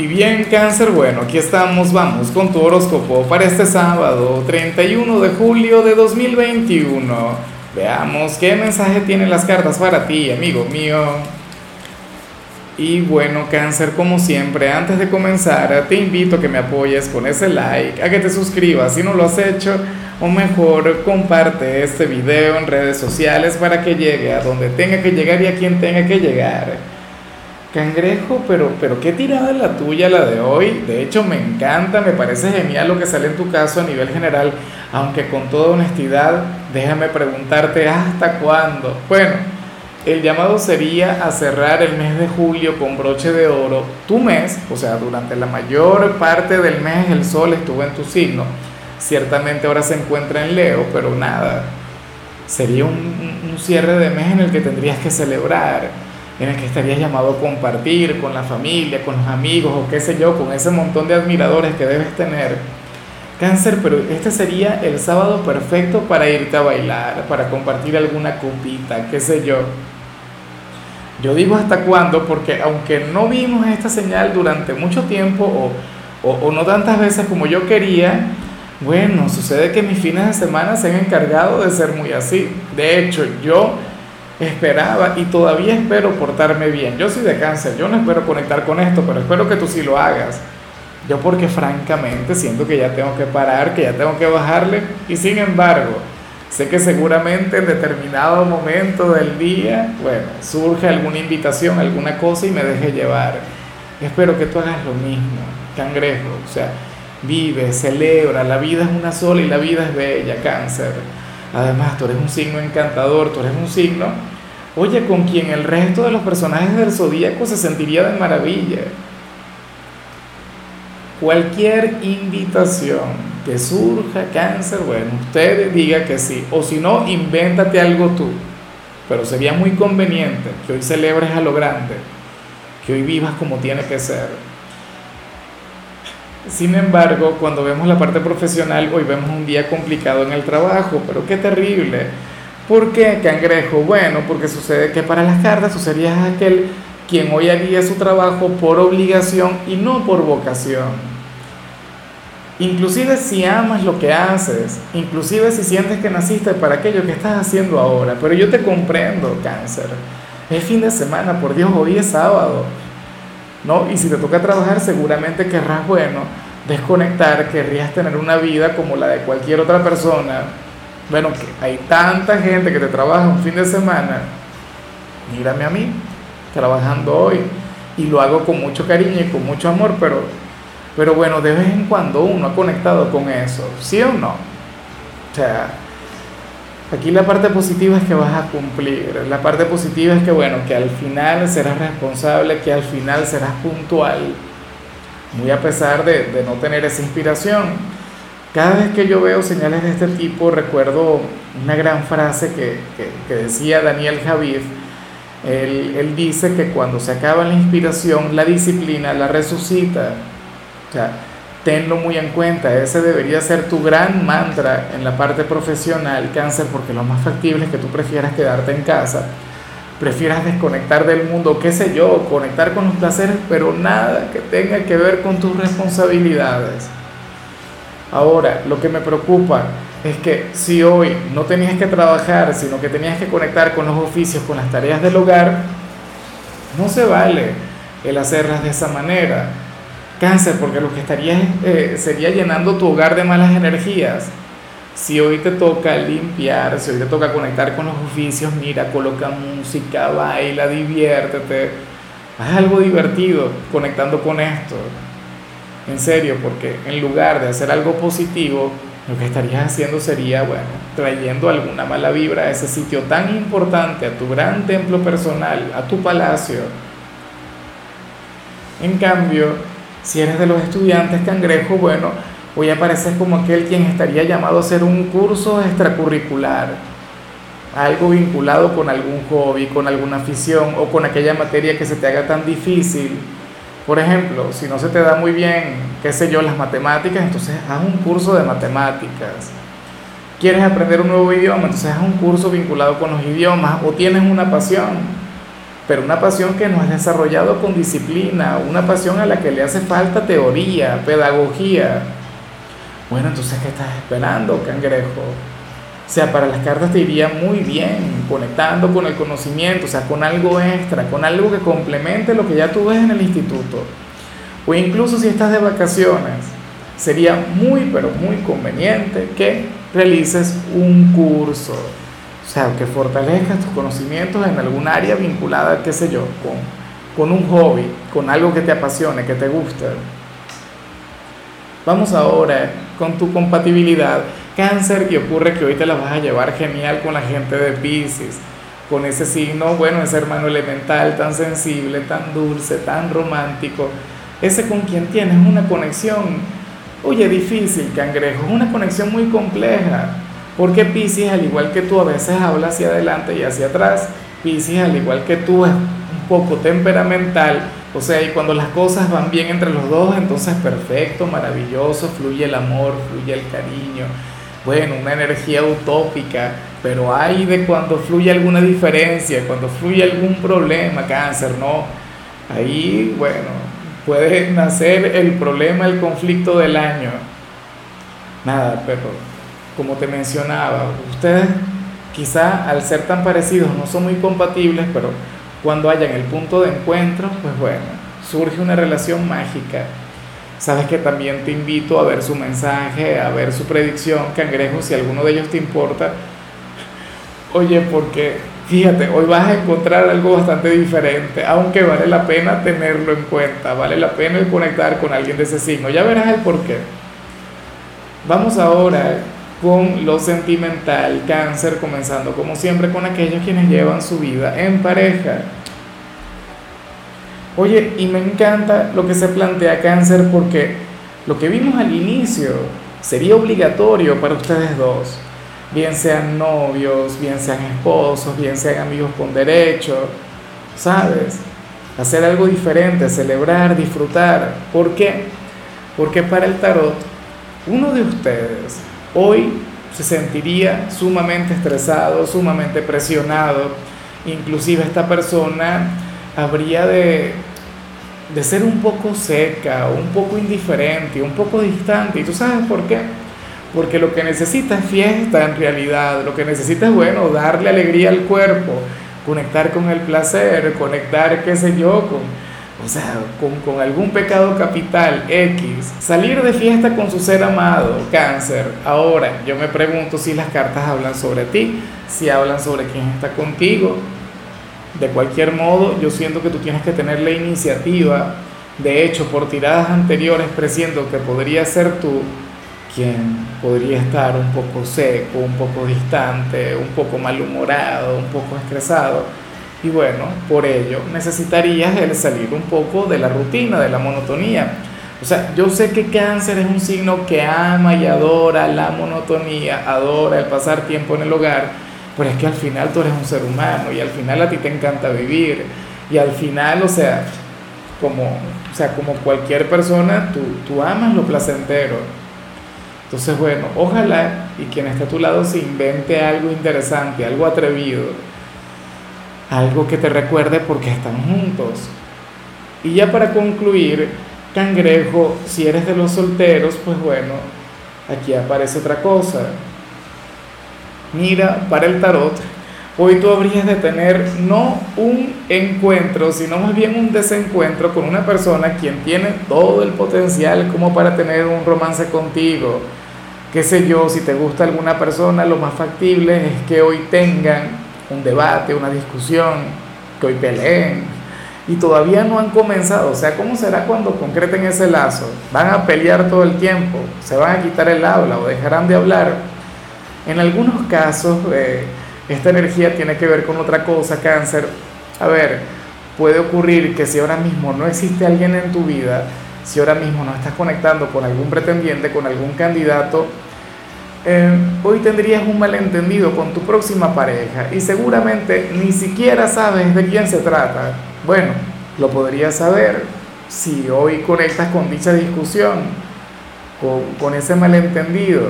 Y bien, cáncer, bueno, aquí estamos, vamos con tu horóscopo para este sábado, 31 de julio de 2021. Veamos qué mensaje tienen las cartas para ti, amigo mío. Y bueno, cáncer, como siempre, antes de comenzar, te invito a que me apoyes con ese like, a que te suscribas si no lo has hecho, o mejor, comparte este video en redes sociales para que llegue a donde tenga que llegar y a quien tenga que llegar. Cangrejo, pero, pero qué tirada la tuya la de hoy. De hecho, me encanta, me parece genial lo que sale en tu caso a nivel general, aunque con toda honestidad, déjame preguntarte hasta cuándo. Bueno, el llamado sería a cerrar el mes de julio con broche de oro. Tu mes, o sea, durante la mayor parte del mes el sol estuvo en tu signo. Ciertamente ahora se encuentra en Leo, pero nada. Sería un, un cierre de mes en el que tendrías que celebrar en el que estarías llamado a compartir con la familia, con los amigos o qué sé yo, con ese montón de admiradores que debes tener. Cáncer, pero este sería el sábado perfecto para irte a bailar, para compartir alguna copita, qué sé yo. Yo digo hasta cuándo, porque aunque no vimos esta señal durante mucho tiempo o, o, no tantas veces como yo quería, bueno, sucede que mis fines de semana se han encargado de ser muy así. De hecho, yo esperaba y todavía espero portarme bien. Yo soy de cáncer, yo no espero conectar con esto, pero espero que tú sí lo hagas. Yo porque francamente siento que ya tengo que parar, que ya tengo que bajarle y sin embargo sé que seguramente en determinado momento del día, bueno, surge alguna invitación, alguna cosa y me deje llevar. Espero que tú hagas lo mismo, cangrejo, o sea, vive, celebra, la vida es una sola y la vida es bella, cáncer. Además, tú eres un signo encantador, tú eres un signo, oye, con quien el resto de los personajes del zodíaco se sentiría de maravilla. Cualquier invitación que surja cáncer, bueno, usted diga que sí, o si no, invéntate algo tú. Pero sería muy conveniente que hoy celebres a lo grande, que hoy vivas como tiene que ser. Sin embargo, cuando vemos la parte profesional, hoy vemos un día complicado en el trabajo, pero qué terrible. ¿Por qué, cangrejo? Bueno, porque sucede que para las cartas tú serías aquel quien hoy haría su trabajo por obligación y no por vocación. Inclusive si amas lo que haces, inclusive si sientes que naciste para aquello que estás haciendo ahora, pero yo te comprendo, cáncer. Es fin de semana, por Dios, hoy es sábado. ¿No? Y si te toca trabajar, seguramente querrás, bueno, desconectar, querrías tener una vida como la de cualquier otra persona. Bueno, que hay tanta gente que te trabaja un fin de semana, mírame a mí, trabajando hoy, y lo hago con mucho cariño y con mucho amor, pero, pero bueno, de vez en cuando uno ha conectado con eso, ¿sí o no? O sea, Aquí la parte positiva es que vas a cumplir, la parte positiva es que bueno, que al final serás responsable, que al final serás puntual, muy a pesar de, no tener esa inspiración. Cada vez que yo veo señales de este tipo recuerdo una gran frase que, decía Daniel Javid, él, dice que cuando se acaba la inspiración, la disciplina la resucita. O tenlo muy en cuenta, ese debería ser tu gran mantra en la parte profesional, cáncer, porque lo más factible es que tú prefieras quedarte en casa, prefieras desconectar del mundo, qué sé yo, conectar con los placeres, pero nada que tenga que ver con tus responsabilidades. Ahora, lo que me preocupa es que si hoy no tenías que trabajar, sino que tenías que conectar con los oficios, con las tareas del hogar, no se vale el hacerlas de esa manera Cáncer, porque lo que estaría eh, sería llenando tu hogar de malas energías. Si hoy te toca limpiar, si hoy te toca conectar con los oficios, mira, coloca música, baila, diviértete. Haz algo divertido conectando con esto. En serio, porque en lugar de hacer algo positivo, lo que estarías haciendo sería, bueno, trayendo alguna mala vibra a ese sitio tan importante, a tu gran templo personal, a tu palacio. En cambio, si eres de los estudiantes cangrejo, bueno, hoy apareces como aquel quien estaría llamado a hacer un curso extracurricular, algo vinculado con algún hobby, con alguna afición o con aquella materia que se te haga tan difícil. Por ejemplo, si no se te da muy bien, qué sé yo, las matemáticas, entonces haz un curso de matemáticas. ¿Quieres aprender un nuevo idioma? Entonces haz un curso vinculado con los idiomas o tienes una pasión pero una pasión que no has desarrollado con disciplina, una pasión a la que le hace falta teoría, pedagogía. Bueno, entonces, ¿qué estás esperando, cangrejo? O sea, para las cartas te iría muy bien, conectando con el conocimiento, o sea, con algo extra, con algo que complemente lo que ya tú ves en el instituto. O incluso si estás de vacaciones, sería muy, pero muy conveniente que realices un curso. O sea, que fortalezcas tus conocimientos en algún área vinculada, qué sé yo, con, con un hobby, con algo que te apasione, que te guste. Vamos ahora con tu compatibilidad cáncer y ocurre que hoy te la vas a llevar genial con la gente de Pisces, con ese signo, bueno, ese hermano elemental tan sensible, tan dulce, tan romántico, ese con quien tienes una conexión, oye, difícil, cangrejo, una conexión muy compleja, porque Pisces, al igual que tú, a veces habla hacia adelante y hacia atrás, Pisces, al igual que tú, es un poco temperamental, o sea, y cuando las cosas van bien entre los dos, entonces perfecto, maravilloso, fluye el amor, fluye el cariño, bueno, una energía utópica, pero hay de cuando fluye alguna diferencia, cuando fluye algún problema, cáncer, ¿no? Ahí, bueno, puede nacer el problema, el conflicto del año. Nada, pero como te mencionaba, ustedes quizá al ser tan parecidos no son muy compatibles, pero cuando hayan el punto de encuentro, pues bueno, surge una relación mágica Sabes que también te invito a ver su mensaje, a ver su predicción, cangrejo, si alguno de ellos te importa. Oye, porque fíjate, hoy vas a encontrar algo bastante diferente, aunque vale la pena tenerlo en cuenta, vale la pena conectar con alguien de ese signo. Ya verás el por qué. Vamos ahora con lo sentimental, cáncer, comenzando como siempre con aquellos quienes llevan su vida en pareja. Oye, y me encanta lo que se plantea cáncer porque lo que vimos al inicio sería obligatorio para ustedes dos, bien sean novios, bien sean esposos, bien sean amigos con derecho, ¿sabes? Hacer algo diferente, celebrar, disfrutar. ¿Por qué? Porque para el tarot, uno de ustedes hoy se sentiría sumamente estresado, sumamente presionado, inclusive esta persona habría de de ser un poco seca, un poco indiferente, un poco distante. ¿Y tú sabes por qué? Porque lo que necesita es fiesta en realidad, lo que necesita es, bueno, darle alegría al cuerpo, conectar con el placer, conectar, qué sé yo, con, o sea, con, con algún pecado capital X, salir de fiesta con su ser amado, cáncer. Ahora, yo me pregunto si las cartas hablan sobre ti, si hablan sobre quién está contigo, de cualquier modo, yo siento que tú tienes que tener la iniciativa. De hecho, por tiradas anteriores presiento que podría ser tú quien podría estar un poco seco, un poco distante, un poco malhumorado, un poco estresado. Y bueno, por ello necesitarías el salir un poco de la rutina, de la monotonía. O sea, yo sé que cáncer es un signo que ama y adora la monotonía, adora el pasar tiempo en el hogar, pero es que al final tú eres un ser humano y al final a ti te encanta vivir y al final, o sea, como, o sea, como cualquier persona, tú, tú amas lo placentero. Entonces, bueno, ojalá y quien esté a tu lado se invente algo interesante, algo atrevido, algo que te recuerde porque están juntos. Y ya para concluir, cangrejo, si eres de los solteros, pues bueno, aquí aparece otra cosa mira, para el tarot, hoy tú habrías de tener no un encuentro, sino más bien un desencuentro con una persona quien tiene todo el potencial como para tener un romance contigo. Qué sé yo, si te gusta alguna persona, lo más factible es que hoy tengan un debate, una discusión, que hoy peleen. Y todavía no han comenzado. O sea, ¿cómo será cuando concreten ese lazo? ¿Van a pelear todo el tiempo? ¿Se van a quitar el habla o dejarán de hablar? En algunos casos, eh, esta energía tiene que ver con otra cosa, cáncer. A ver, puede ocurrir que si ahora mismo no existe alguien en tu vida, si ahora mismo no estás conectando con algún pretendiente, con algún candidato, eh, hoy tendrías un malentendido con tu próxima pareja y seguramente ni siquiera sabes de quién se trata. Bueno, lo podrías saber si hoy conectas con dicha discusión, con, ese malentendido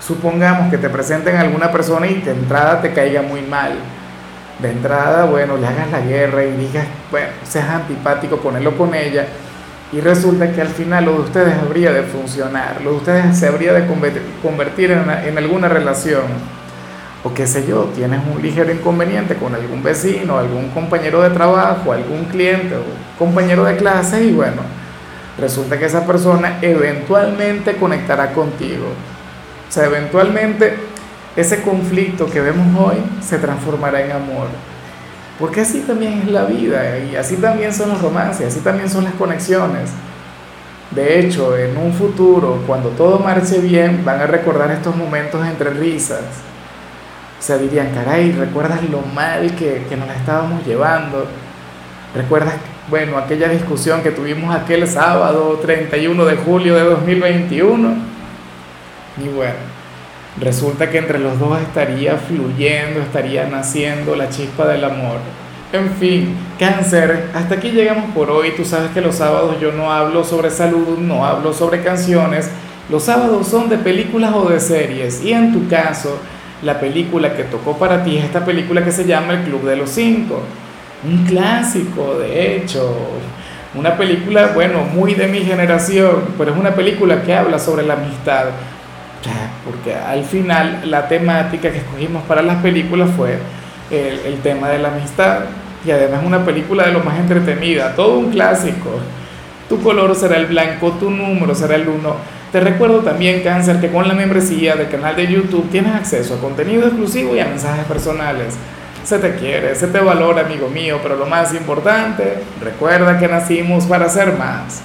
supongamos que te presenten a alguna persona y de entrada te caiga muy mal. de entrada, bueno, le hagas la guerra y digas, bueno, seas antipático con con ella, y resulta que al final lo de ustedes habría de funcionar, lo de ustedes se habría de convertir en, alguna relación, o qué sé yo, tienes un ligero inconveniente con algún vecino, algún compañero de trabajo, algún cliente o compañero de clase, y bueno, resulta que esa persona eventualmente conectará contigo. O sea, eventualmente ese conflicto que vemos hoy se transformará en amor. Porque así también es la vida y así también son los romances, así también son las conexiones. De hecho, en un futuro, cuando todo marche bien, van a recordar estos momentos entre risas. O sea, dirían, caray, ¿recuerdas lo mal que, que nos estábamos llevando? ¿Recuerdas, bueno, aquella discusión que tuvimos aquel sábado 31 de julio de 2021? Y bueno, resulta que entre los dos estaría fluyendo, estaría naciendo la chispa del amor. En fin, cáncer, hasta aquí llegamos por hoy. Tú sabes que los sábados yo no hablo sobre salud, no hablo sobre canciones. Los sábados son de películas o de series. Y en tu caso, la película que tocó para ti es esta película que se llama El Club de los Cinco. Un clásico, de hecho. Una película, bueno, muy de mi generación, pero es una película que habla sobre la amistad porque al final la temática que escogimos para las películas fue el, el tema de la amistad y además una película de lo más entretenida, todo un clásico. Tu color será el blanco, tu número será el 1. Te recuerdo también, Cáncer, que con la membresía del canal de YouTube tienes acceso a contenido exclusivo y a mensajes personales. Se te quiere, se te valora, amigo mío, pero lo más importante, recuerda que nacimos para ser más.